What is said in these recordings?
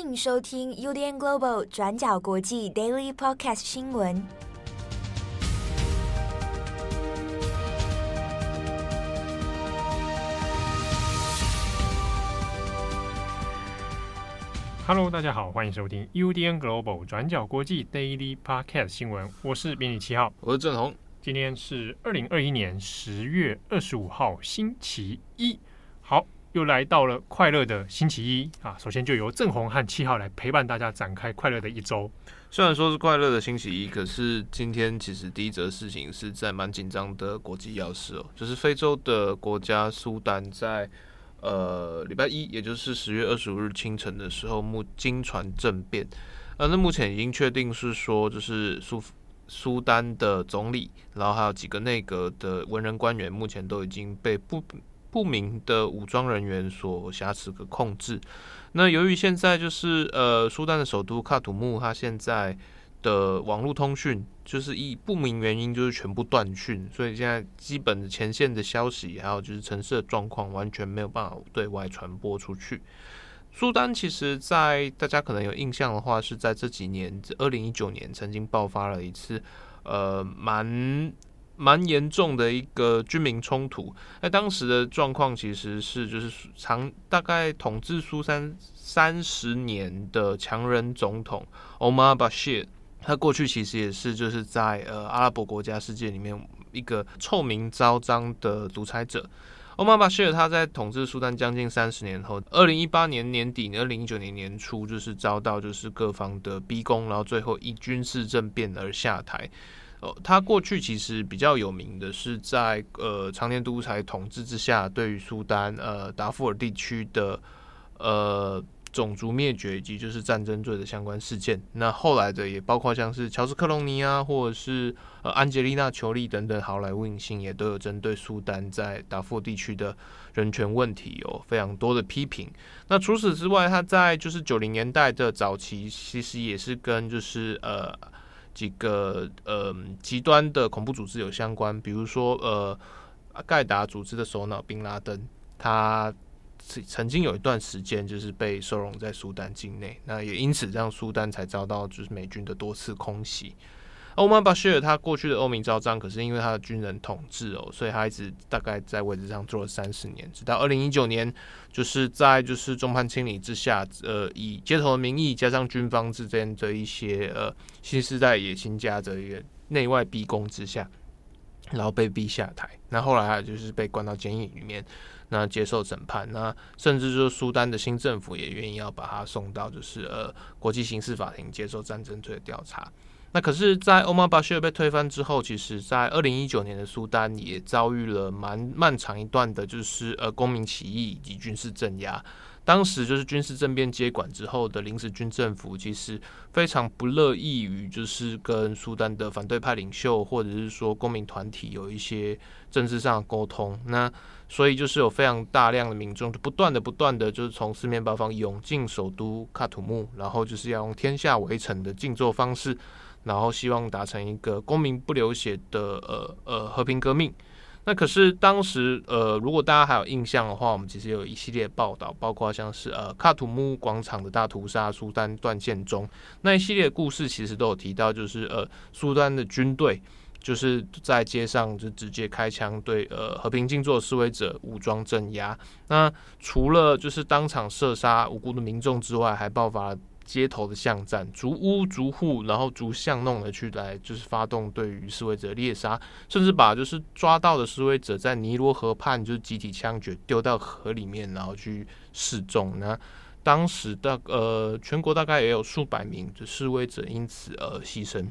迎收听 UDN Global 转角国际 Daily Podcast 新闻。Hello，大家好，欢迎收听 UDN Global 转角国际 Daily Podcast 新闻。我是编辑七号，我是郑红。今天是二零二一年十月二十五号，星期一。好。又来到了快乐的星期一啊！首先就由郑红和七号来陪伴大家展开快乐的一周。虽然说是快乐的星期一，可是今天其实第一则事情是在蛮紧张的国际要事哦，就是非洲的国家苏丹在呃礼拜一，也就是十月二十五日清晨的时候，目经传政变。呃，那目前已经确定是说，就是苏苏丹的总理，然后还有几个内阁的文人官员，目前都已经被不。不明的武装人员所挟持和控制。那由于现在就是呃，苏丹的首都喀土穆，它现在的网络通讯就是以不明原因就是全部断讯，所以现在基本的前线的消息，还有就是城市的状况，完全没有办法对外传播出去。苏丹其实，在大家可能有印象的话，是在这几年，二零一九年曾经爆发了一次呃蛮。蛮严重的一个军民冲突。那当时的状况其实是，就是长大概统治苏丹三十年的强人总统 Omar Bashir，他过去其实也是就是在呃阿拉伯国家世界里面一个臭名昭彰的独裁者。Omar Bashir 他在统治苏丹将近三十年后，二零一八年年底，二零一九年年初，就是遭到就是各方的逼宫，然后最后以军事政变而下台。哦，他过去其实比较有名的是在呃常年独裁统治之下，对于苏丹呃达富尔地区的呃种族灭绝以及就是战争罪的相关事件。那后来的也包括像是乔治克隆尼啊，或者是呃安吉丽娜裘丽等等好莱坞影星，也都有针对苏丹在达富尔地区的人权问题有非常多的批评。那除此之外，他在就是九零年代的早期，其实也是跟就是呃。几个呃极端的恐怖组织有相关，比如说呃盖达组织的首脑宾拉登，他曾经有一段时间就是被收容在苏丹境内，那也因此让苏丹才遭到就是美军的多次空袭。欧曼巴希尔他过去的欧名昭彰，可是因为他的军人统治哦，所以他一直大概在位置上做了三十年，直到二零一九年，就是在就是众叛亲离之下，呃，以街头的名义加上军方之间的一些呃新时代野心家的一个内外逼宫之下，然后被逼下台。那后来他就是被关到监狱里面，那接受审判。那甚至就是苏丹的新政府也愿意要把他送到就是呃国际刑事法庭接受战争罪的调查。那可是，在欧马巴希尔被推翻之后，其实，在二零一九年的苏丹也遭遇了蛮漫长一段的，就是呃公民起义以及军事镇压。当时就是军事政变接管之后的临时军政府，其实非常不乐意于就是跟苏丹的反对派领袖或者是说公民团体有一些政治上的沟通。那所以就是有非常大量的民众就不断的不断的就是从四面八方涌进首都喀土穆，然后就是要用天下围城的静坐方式。然后希望达成一个公民不流血的呃呃和平革命。那可是当时呃，如果大家还有印象的话，我们其实有一系列报道，包括像是呃喀土穆广场的大屠杀、苏丹断线中那一系列故事，其实都有提到，就是呃苏丹的军队就是在街上就直接开枪对呃和平静坐示威者武装镇压。那除了就是当场射杀无辜的民众之外，还爆发。街头的巷战，逐屋逐户，然后逐巷弄的去来，就是发动对于示威者猎杀，甚至把就是抓到的示威者在尼罗河畔就是集体枪决，丢到河里面，然后去示众。那当时大呃全国大概也有数百名的示威者因此而牺牲。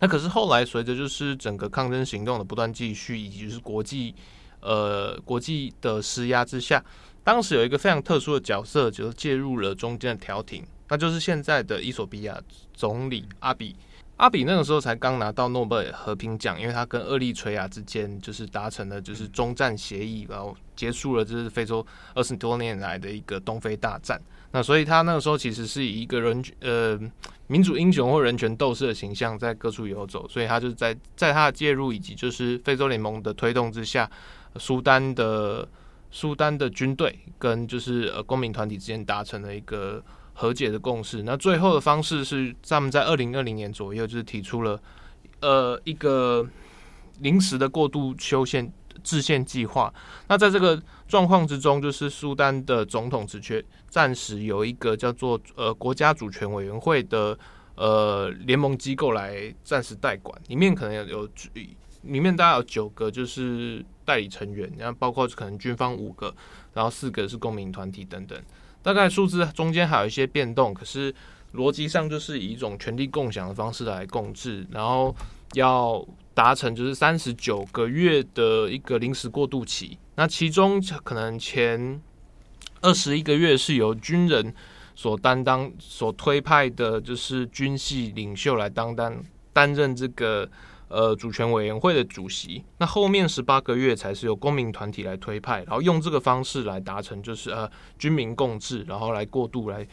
那可是后来随着就是整个抗争行动的不断继续，以及是国际呃国际的施压之下，当时有一个非常特殊的角色，就是介入了中间的调停。那就是现在的伊索比亚总理阿比，阿比那个时候才刚拿到诺贝尔和平奖，因为他跟厄立垂亚之间就是达成了就是中战协议，然后结束了就是非洲二十多年来的一个东非大战。那所以他那个时候其实是以一个人呃民主英雄或人权斗士的形象在各处游走，所以他就是在在他的介入以及就是非洲联盟的推动之下，苏丹的苏丹的军队跟就是呃公民团体之间达成了一个。和解的共识。那最后的方式是他们在二零二零年左右，就是提出了呃一个临时的过渡修宪制宪计划。那在这个状况之中，就是苏丹的总统职缺暂时由一个叫做呃国家主权委员会的呃联盟机构来暂时代管，里面可能有有里面大概有九个就是代理成员，然后包括可能军方五个，然后四个是公民团体等等。大概数字中间还有一些变动，可是逻辑上就是以一种权力共享的方式来共治，然后要达成就是三十九个月的一个临时过渡期。那其中可能前二十一个月是由军人所担当、所推派的，就是军系领袖来当担担任这个。呃，主权委员会的主席，那后面十八个月才是由公民团体来推派，然后用这个方式来达成，就是呃军民共治，然后来过渡来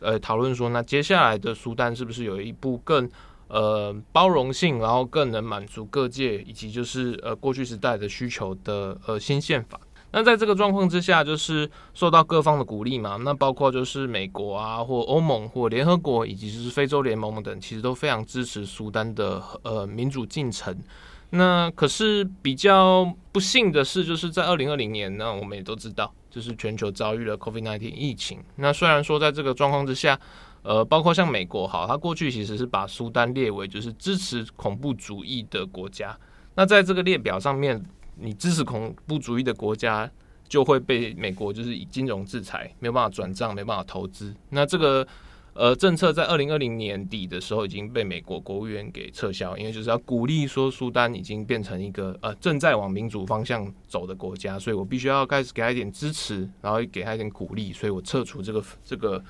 呃讨论说，那接下来的苏丹是不是有一部更呃包容性，然后更能满足各界以及就是呃过去时代的需求的呃新宪法。那在这个状况之下，就是受到各方的鼓励嘛。那包括就是美国啊，或欧盟，或联合国，以及就是非洲联盟等，其实都非常支持苏丹的呃民主进程。那可是比较不幸的是，就是在二零二零年呢，我们也都知道，就是全球遭遇了 COVID-19 疫情。那虽然说在这个状况之下，呃，包括像美国，好，它过去其实是把苏丹列为就是支持恐怖主义的国家。那在这个列表上面。你支持恐怖主义的国家，就会被美国就是以金融制裁，没有办法转账，没办法投资。那这个呃政策在二零二零年底的时候已经被美国国务院给撤销，因为就是要鼓励说苏丹已经变成一个呃正在往民主方向走的国家，所以我必须要开始给他一点支持，然后给他一点鼓励，所以我撤除这个这个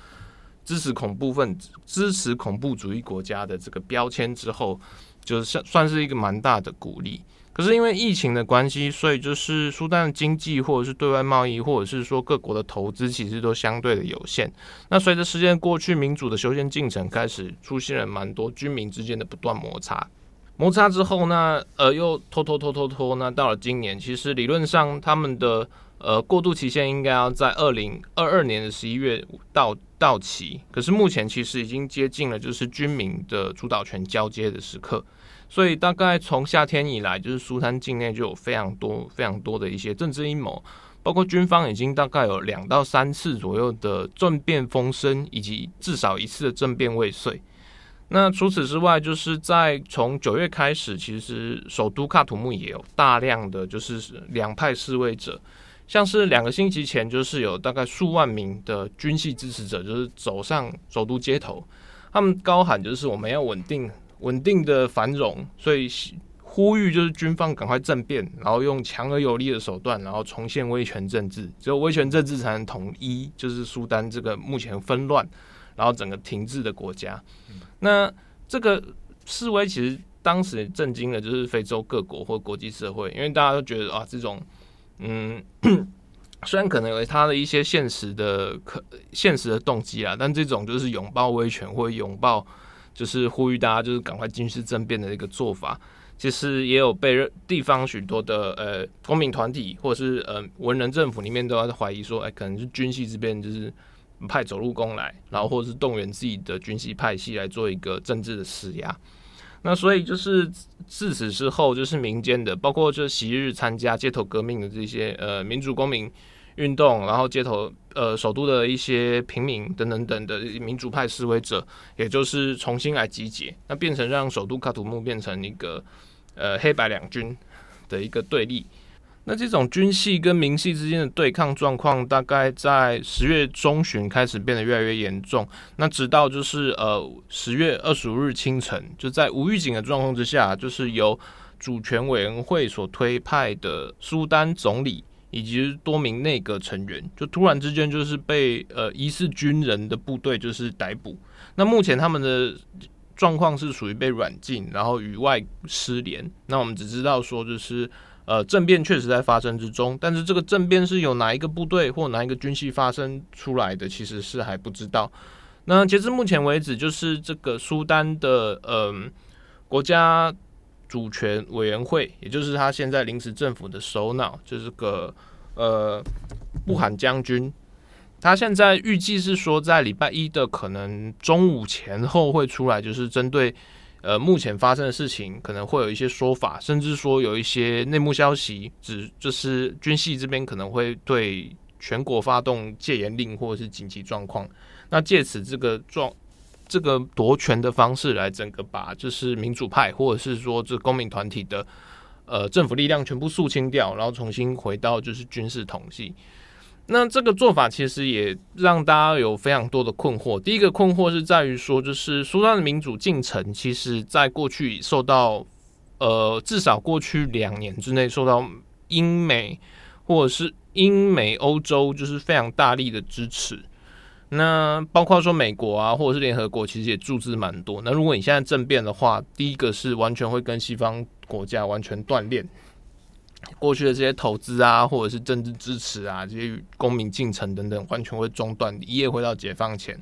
支持恐怖分子、支持恐怖主义国家的这个标签之后，就是算算是一个蛮大的鼓励。可是因为疫情的关系，所以就是苏丹的经济或者是对外贸易，或者是说各国的投资，其实都相对的有限。那随着时间过去，民主的修宪进程开始出现了蛮多军民之间的不断摩擦。摩擦之后呢，呃，又拖拖拖拖拖，那到了今年，其实理论上他们的呃过渡期限应该要在二零二二年的十一月到到期。可是目前其实已经接近了，就是军民的主导权交接的时刻。所以大概从夏天以来，就是苏丹境内就有非常多、非常多的一些政治阴谋，包括军方已经大概有两到三次左右的政变风声，以及至少一次的政变未遂。那除此之外，就是在从九月开始，其实首都喀土穆也有大量的就是两派示威者，像是两个星期前，就是有大概数万名的军系支持者，就是走上首都街头，他们高喊就是我们要稳定。稳定的繁荣，所以呼吁就是军方赶快政变，然后用强而有力的手段，然后重现威权政治。只有威权政治才能统一，就是苏丹这个目前纷乱，然后整个停滞的国家。嗯、那这个示威其实当时震惊的，就是非洲各国或国际社会，因为大家都觉得啊，这种嗯，虽然可能有它的一些现实的可现实的动机啊，但这种就是拥抱威权或拥抱。就是呼吁大家就是赶快军事政变的一个做法，其实也有被地方许多的呃公民团体或者是呃文人政府里面都要怀疑说，哎，可能是军系这边就是派走路工来，然后或者是动员自己的军系派系来做一个政治的施压。那所以就是自此之后，就是民间的，包括就昔日参加街头革命的这些呃民主公民。运动，然后街头，呃，首都的一些平民等等等的民主派示威者，也就是重新来集结，那变成让首都喀土穆变成一个，呃，黑白两军的一个对立。那这种军系跟民系之间的对抗状况，大概在十月中旬开始变得越来越严重。那直到就是呃十月二十五日清晨，就在无预警的状况之下，就是由主权委员会所推派的苏丹总理。以及多名内阁成员，就突然之间就是被呃疑似军人的部队就是逮捕。那目前他们的状况是属于被软禁，然后与外失联。那我们只知道说就是呃政变确实在发生之中，但是这个政变是由哪一个部队或哪一个军系发生出来的，其实是还不知道。那截至目前为止，就是这个苏丹的嗯、国家。主权委员会，也就是他现在临时政府的首脑，就是个呃布罕将军，他现在预计是说，在礼拜一的可能中午前后会出来，就是针对呃目前发生的事情，可能会有一些说法，甚至说有一些内幕消息，指就是军系这边可能会对全国发动戒严令或者是紧急状况。那借此这个状这个夺权的方式来整个把就是民主派或者是说这公民团体的呃政府力量全部肃清掉，然后重新回到就是军事统计。那这个做法其实也让大家有非常多的困惑。第一个困惑是在于说，就是苏丹的民主进程，其实在过去受到呃至少过去两年之内受到英美或者是英美欧洲就是非常大力的支持。那包括说美国啊，或者是联合国，其实也注资蛮多。那如果你现在政变的话，第一个是完全会跟西方国家完全断链。过去的这些投资啊，或者是政治支持啊，这些公民进程等等，完全会中断，一夜回到解放前。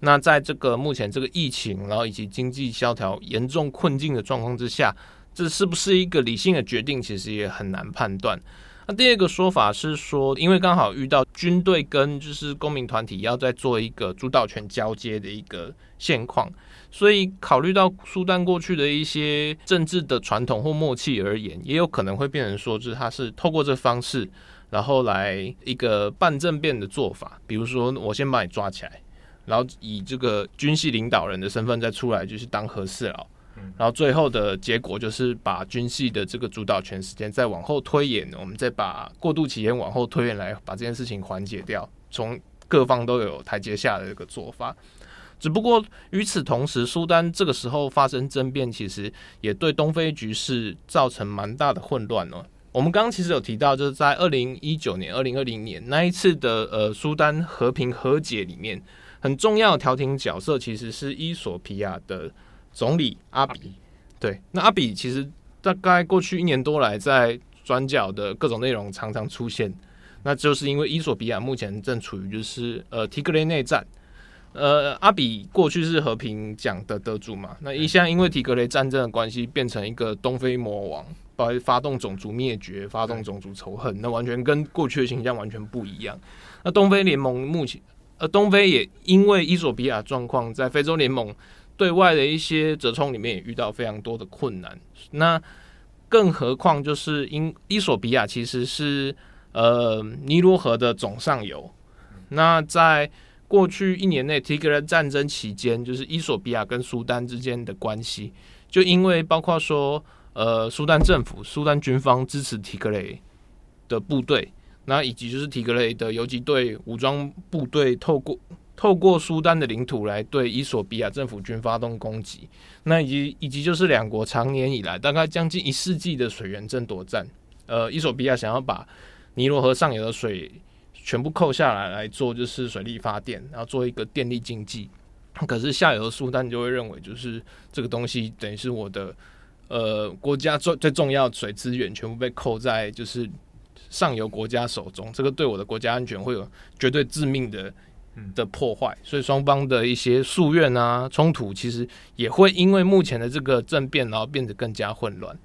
那在这个目前这个疫情，然后以及经济萧条严重困境的状况之下，这是不是一个理性的决定，其实也很难判断。那第二个说法是说，因为刚好遇到军队跟就是公民团体要在做一个主导权交接的一个现况。所以，考虑到苏丹过去的一些政治的传统或默契而言，也有可能会变成说，就是他是透过这方式，然后来一个半政变的做法。比如说，我先把你抓起来，然后以这个军系领导人的身份再出来，就是当和事佬。然后最后的结果就是把军系的这个主导权时间再往后推延，我们再把过渡期间往后推延，来把这件事情缓解掉。从各方都有台阶下的一个做法。只不过与此同时，苏丹这个时候发生政变，其实也对东非局势造成蛮大的混乱哦。我们刚刚其实有提到，就是在二零一九年、二零二零年那一次的呃苏丹和平和解里面，很重要的调停角色其实是伊索皮亚的总理阿比。对，那阿比其实大概过去一年多来，在转角的各种内容常常出现，那就是因为伊索比亚目前正处于就是呃提格雷内战。呃，阿比过去是和平奖的得主嘛，那一向因为提格雷战争的关系，变成一个东非魔王，把发动种族灭绝，发动种族仇恨，那完全跟过去的形象完全不一样。那东非联盟目前，呃，东非也因为伊索比亚状况，在非洲联盟对外的一些折冲里面也遇到非常多的困难。那更何况就是因伊索比亚其实是呃尼罗河的总上游，那在过去一年内，提格雷战争期间，就是伊索比亚跟苏丹之间的关系，就因为包括说，呃，苏丹政府、苏丹军方支持提格雷的部队，那以及就是提格雷的游击队武装部队，透过透过苏丹的领土来对伊索比亚政府军发动攻击，那以及以及就是两国长年以来大概将近一世纪的水源争夺战，呃，伊索比亚想要把尼罗河上游的水。全部扣下来来做就是水力发电，然后做一个电力经济。可是下游的苏丹就会认为，就是这个东西等于是我的呃国家最最重要水资源全部被扣在就是上游国家手中，这个对我的国家安全会有绝对致命的的破坏。所以双方的一些夙愿啊冲突，其实也会因为目前的这个政变，然后变得更加混乱。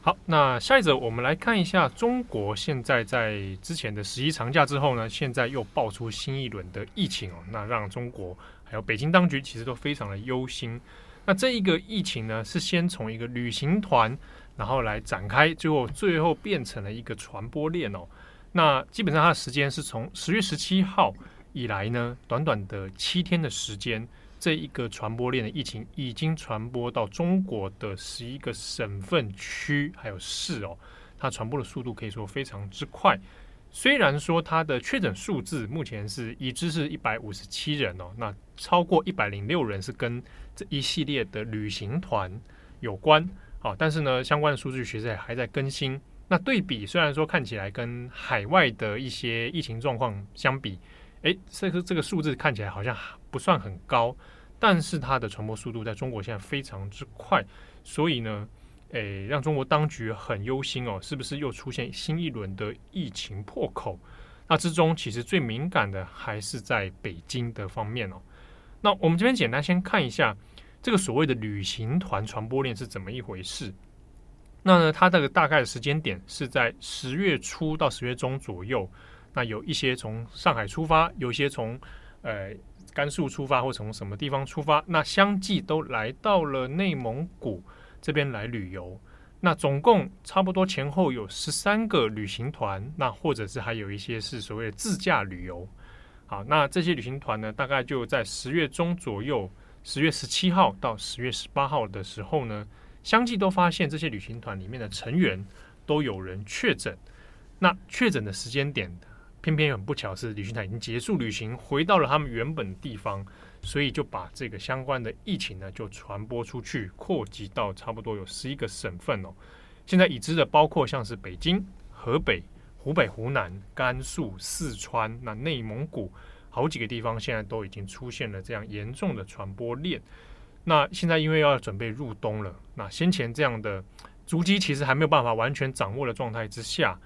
好，那下一则我们来看一下中国现在在之前的十一长假之后呢，现在又爆出新一轮的疫情哦，那让中国还有北京当局其实都非常的忧心。那这一个疫情呢，是先从一个旅行团，然后来展开，最后最后变成了一个传播链哦。那基本上它的时间是从十月十七号以来呢，短短的七天的时间。这一个传播链的疫情已经传播到中国的十一个省份区还有市哦，它传播的速度可以说非常之快。虽然说它的确诊数字目前是已知是一百五十七人哦，那超过一百零六人是跟这一系列的旅行团有关，好，但是呢，相关的数据其实还在更新。那对比虽然说看起来跟海外的一些疫情状况相比，诶，这个这个数字看起来好像不算很高，但是它的传播速度在中国现在非常之快，所以呢，诶，让中国当局很忧心哦，是不是又出现新一轮的疫情破口？那之中其实最敏感的还是在北京的方面哦。那我们这边简单先看一下这个所谓的旅行团传播链是怎么一回事。那呢，它这个大概的时间点是在十月初到十月中左右。那有一些从上海出发，有一些从呃甘肃出发，或从什么地方出发，那相继都来到了内蒙古这边来旅游。那总共差不多前后有十三个旅行团，那或者是还有一些是所谓的自驾旅游。好，那这些旅行团呢，大概就在十月中左右，十月十七号到十月十八号的时候呢，相继都发现这些旅行团里面的成员都有人确诊。那确诊的时间点，偏偏很不巧是旅行团已经结束旅行，回到了他们原本地方。所以就把这个相关的疫情呢，就传播出去，扩及到差不多有十一个省份哦。现在已知的包括像是北京、河北、湖北、湖南、甘肃、四川、那内蒙古好几个地方，现在都已经出现了这样严重的传播链。那现在因为要准备入冬了，那先前这样的足迹其实还没有办法完全掌握的状态之下。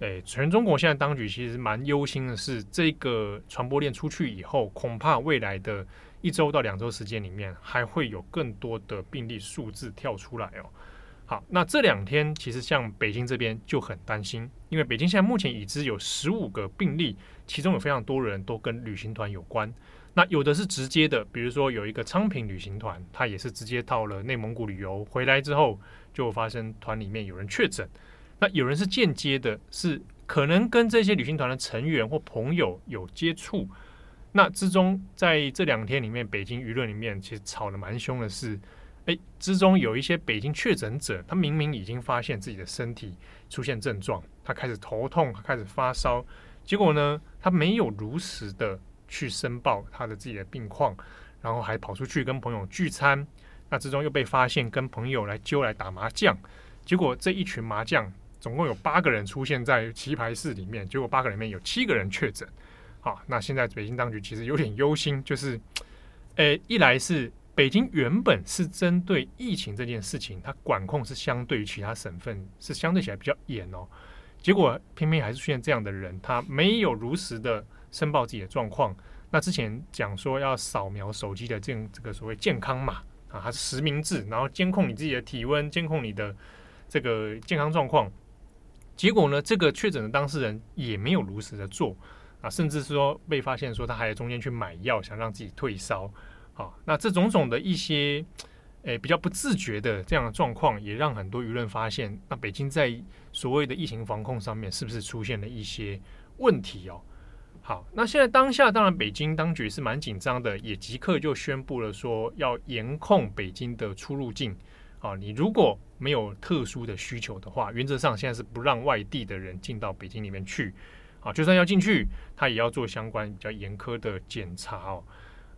诶，全中国现在当局其实蛮忧心的是，这个传播链出去以后，恐怕未来的一周到两周时间里面，还会有更多的病例数字跳出来哦。好，那这两天其实像北京这边就很担心，因为北京现在目前已知有十五个病例，其中有非常多人都跟旅行团有关。那有的是直接的，比如说有一个昌平旅行团，他也是直接到了内蒙古旅游，回来之后就发生团里面有人确诊。那有人是间接的，是可能跟这些旅行团的成员或朋友有接触。那之中，在这两天里面，北京舆论里面其实吵得蛮凶的是，诶，之中有一些北京确诊者，他明明已经发现自己的身体出现症状，他开始头痛，他开始发烧，结果呢，他没有如实的去申报他的自己的病况，然后还跑出去跟朋友聚餐，那之中又被发现跟朋友来揪来打麻将，结果这一群麻将。总共有八个人出现在棋牌室里面，结果八个人里面有七个人确诊。好，那现在北京当局其实有点忧心，就是，诶，一来是北京原本是针对疫情这件事情，它管控是相对于其他省份是相对起来比较严哦，结果偏偏还是出现这样的人，他没有如实的申报自己的状况。那之前讲说要扫描手机的这这个所谓健康码啊，它是实名制，然后监控你自己的体温，监控你的这个健康状况。结果呢，这个确诊的当事人也没有如实的做啊，甚至是说被发现说他还在中间去买药，想让自己退烧。啊，那这种种的一些诶比较不自觉的这样的状况，也让很多舆论发现，那北京在所谓的疫情防控上面是不是出现了一些问题哦？好，那现在当下当然北京当局是蛮紧张的，也即刻就宣布了说要严控北京的出入境。啊，你如果没有特殊的需求的话，原则上现在是不让外地的人进到北京里面去。啊，就算要进去，他也要做相关比较严苛的检查哦。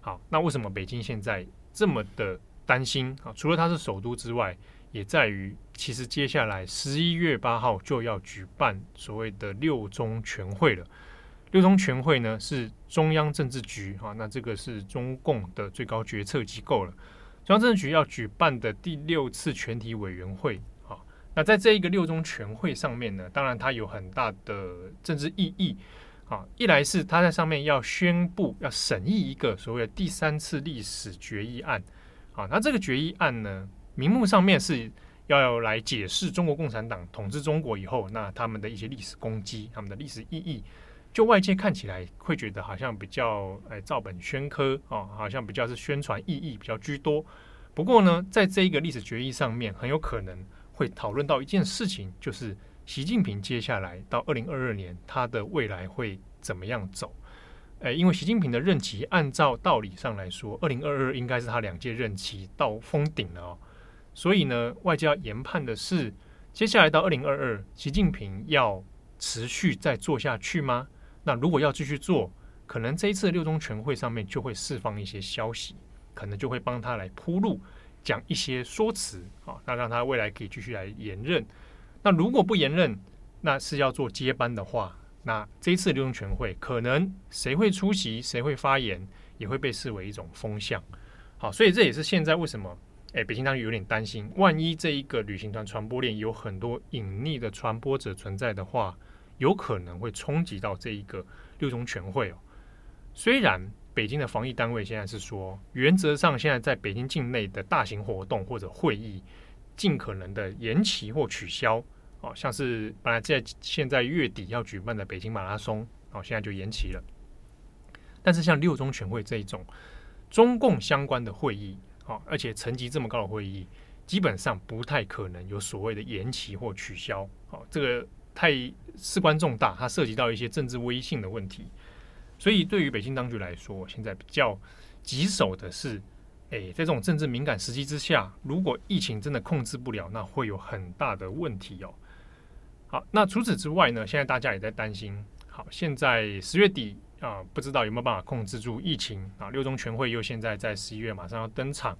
好，那为什么北京现在这么的担心啊？除了它是首都之外，也在于其实接下来十一月八号就要举办所谓的六中全会了。六中全会呢是中央政治局啊，那这个是中共的最高决策机构了。中央政治局要举办的第六次全体委员会，啊，那在这一个六中全会上面呢，当然它有很大的政治意义，啊，一来是它在上面要宣布要审议一个所谓的第三次历史决议案，啊，那这个决议案呢，名目上面是要来解释中国共产党统治中国以后，那他们的一些历史功绩，他们的历史意义。就外界看起来会觉得好像比较哎照本宣科哦，好像比较是宣传意义比较居多。不过呢，在这一个历史决议上面，很有可能会讨论到一件事情，就是习近平接下来到二零二二年他的未来会怎么样走？哎，因为习近平的任期按照道理上来说，二零二二应该是他两届任期到封顶了哦。所以呢，外界要研判的是，接下来到二零二二，习近平要持续再做下去吗？那如果要继续做，可能这一次六中全会上面就会释放一些消息，可能就会帮他来铺路，讲一些说辞啊，那让他未来可以继续来延任。那如果不延任，那是要做接班的话，那这一次六中全会可能谁会出席，谁会发言，也会被视为一种风向。好，所以这也是现在为什么，诶，北京当局有点担心，万一这一个旅行团传播链有很多隐匿的传播者存在的话。有可能会冲击到这一个六中全会哦。虽然北京的防疫单位现在是说，原则上现在在北京境内的大型活动或者会议，尽可能的延期或取消。哦，像是本来在现在月底要举办的北京马拉松，哦，现在就延期了。但是像六中全会这一种中共相关的会议，哦，而且层级这么高的会议，基本上不太可能有所谓的延期或取消。哦，这个太事关重大，它涉及到一些政治威信的问题。所以对于北京当局来说，现在比较棘手的是，诶，在这种政治敏感时机之下，如果疫情真的控制不了，那会有很大的问题哦。好，那除此之外呢，现在大家也在担心。好，现在十月底。啊，不知道有没有办法控制住疫情啊？六中全会又现在在十一月马上要登场，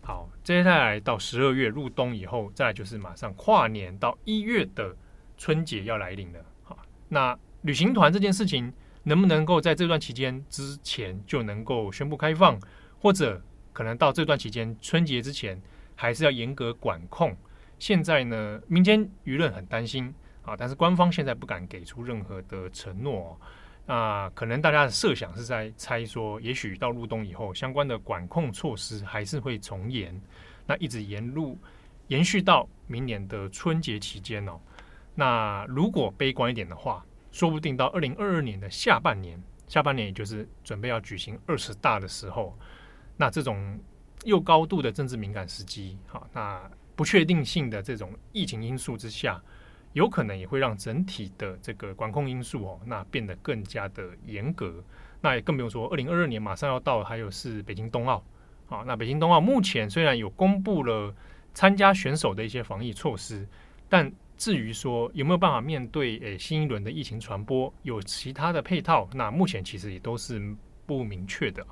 好，接下来到十二月入冬以后，再就是马上跨年到一月的春节要来临了。好，那旅行团这件事情能不能够在这段期间之前就能够宣布开放，或者可能到这段期间春节之前还是要严格管控？现在呢，民间舆论很担心啊，但是官方现在不敢给出任何的承诺。那可能大家的设想是在猜说，也许到入冬以后，相关的管控措施还是会从严，那一直沿路延续到明年的春节期间哦。那如果悲观一点的话，说不定到二零二二年的下半年，下半年也就是准备要举行二十大的时候，那这种又高度的政治敏感时机，好，那不确定性的这种疫情因素之下。有可能也会让整体的这个管控因素哦，那变得更加的严格。那也更不用说，二零二二年马上要到，还有是北京冬奥。好，那北京冬奥目前虽然有公布了参加选手的一些防疫措施，但至于说有没有办法面对诶新一轮的疫情传播，有其他的配套，那目前其实也都是不明确的。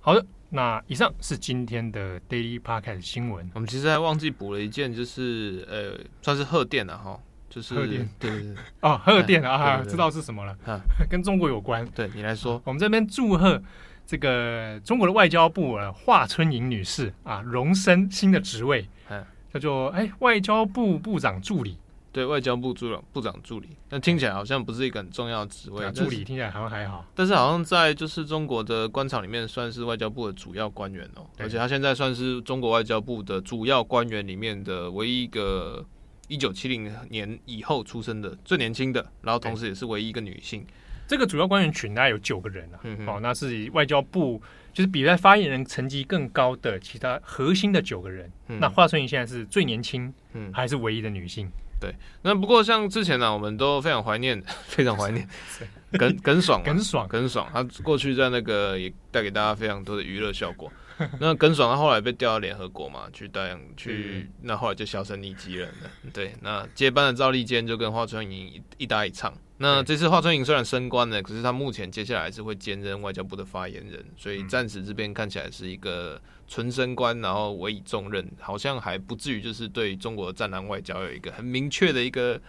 好的。那以上是今天的 Daily Podcast 新闻。我们其实还忘记补了一件，就是呃，算是贺电了哈，就是贺电，对 对对，哦，贺电啊，知道是什么了，啊，跟中国有关。对你来说，我们这边祝贺这个中国的外交部啊，华春莹女士啊，荣升新的职位，嗯，叫做哎，外交部部长助理。对，外交部助部长助理，那听起来好像不是一个很重要的职位。啊、助理听起来好像还好，但是好像在就是中国的官场里面算是外交部的主要官员哦，而且他现在算是中国外交部的主要官员里面的唯一一个一九七零年以后出生的最年轻的，然后同时也是唯一一个女性。这个主要官员群大概有九个人啊，嗯、哦，那是以外交部就是比在发言人层级更高的其他核心的九个人。嗯、那华春莹现在是最年轻，嗯，还是唯一的女性。对，那不过像之前呢、啊，我们都非常怀念，非常怀念 耿耿爽，耿爽，耿爽，他过去在那个也带给大家非常多的娱乐效果。那耿爽他后来被调到联合国嘛，去带去，那后来就销声匿迹了。对，那接班的赵立坚就跟华春莹一搭一唱。那这次华春莹虽然升官了，可是他目前接下来是会兼任外交部的发言人，所以暂时这边看起来是一个纯升官，然后委以重任，好像还不至于就是对中国的战狼外交有一个很明确的一个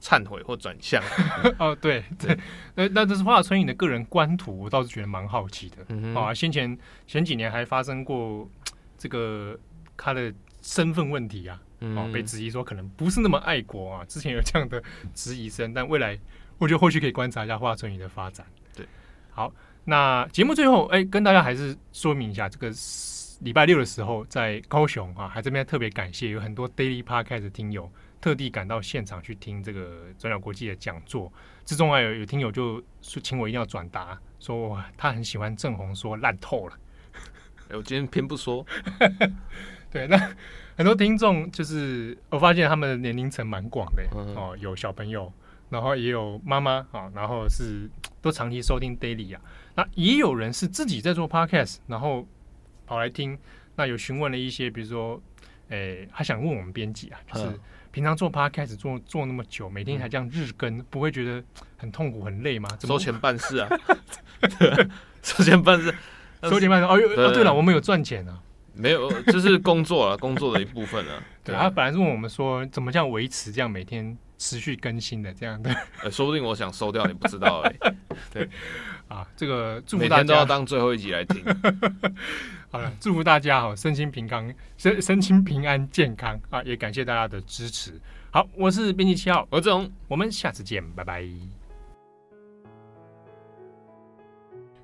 忏悔或转向。哦，对对，那那这是华春莹的个人官途，我倒是觉得蛮好奇的。嗯、啊，先前前几年还发生过这个他的身份问题啊，哦、嗯，被质疑说可能不是那么爱国啊，之前有这样的质疑声，但未来。我觉得后续可以观察一下华春莹的发展。对，好，那节目最后，哎，跟大家还是说明一下，这个礼拜六的时候在高雄啊，还这边特别感谢有很多 Daily Podcast 的听友特地赶到现场去听这个转角国际的讲座。之中啊有有听友就说，请我一定要转达，说哇，他很喜欢郑红说烂透了。哎，我今天偏不说。对，那很多听众就是我发现他们的年龄层蛮广的，嗯、哦，有小朋友。然后也有妈妈啊，然后是都长期收听 Daily 啊，那也有人是自己在做 Podcast，然后跑来听，那有询问了一些，比如说，诶，他想问我们编辑啊，就是平常做 Podcast 做做那么久，每天还这样日更，嗯、不会觉得很痛苦很累吗？怎么收钱办事啊，收钱办事，收钱办事。哦，哦，对了，我们有赚钱啊，没有，这、就是工作啊，工作的一部分啊。对，他本来是问我们说，怎么这样维持这样每天。持续更新的这样的，呃，说不定我想收掉，你不知道哎、欸。对，啊，这个祝福大家每天都要当最后一集来听。好了，祝福大家哈，身心平康，身身心平安健康啊！也感谢大家的支持。好，我是编辑七号，罗志荣，我们下次见，拜拜。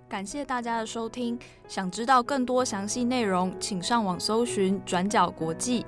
感谢大家的收听，想知道更多详细内容，请上网搜寻转角国际。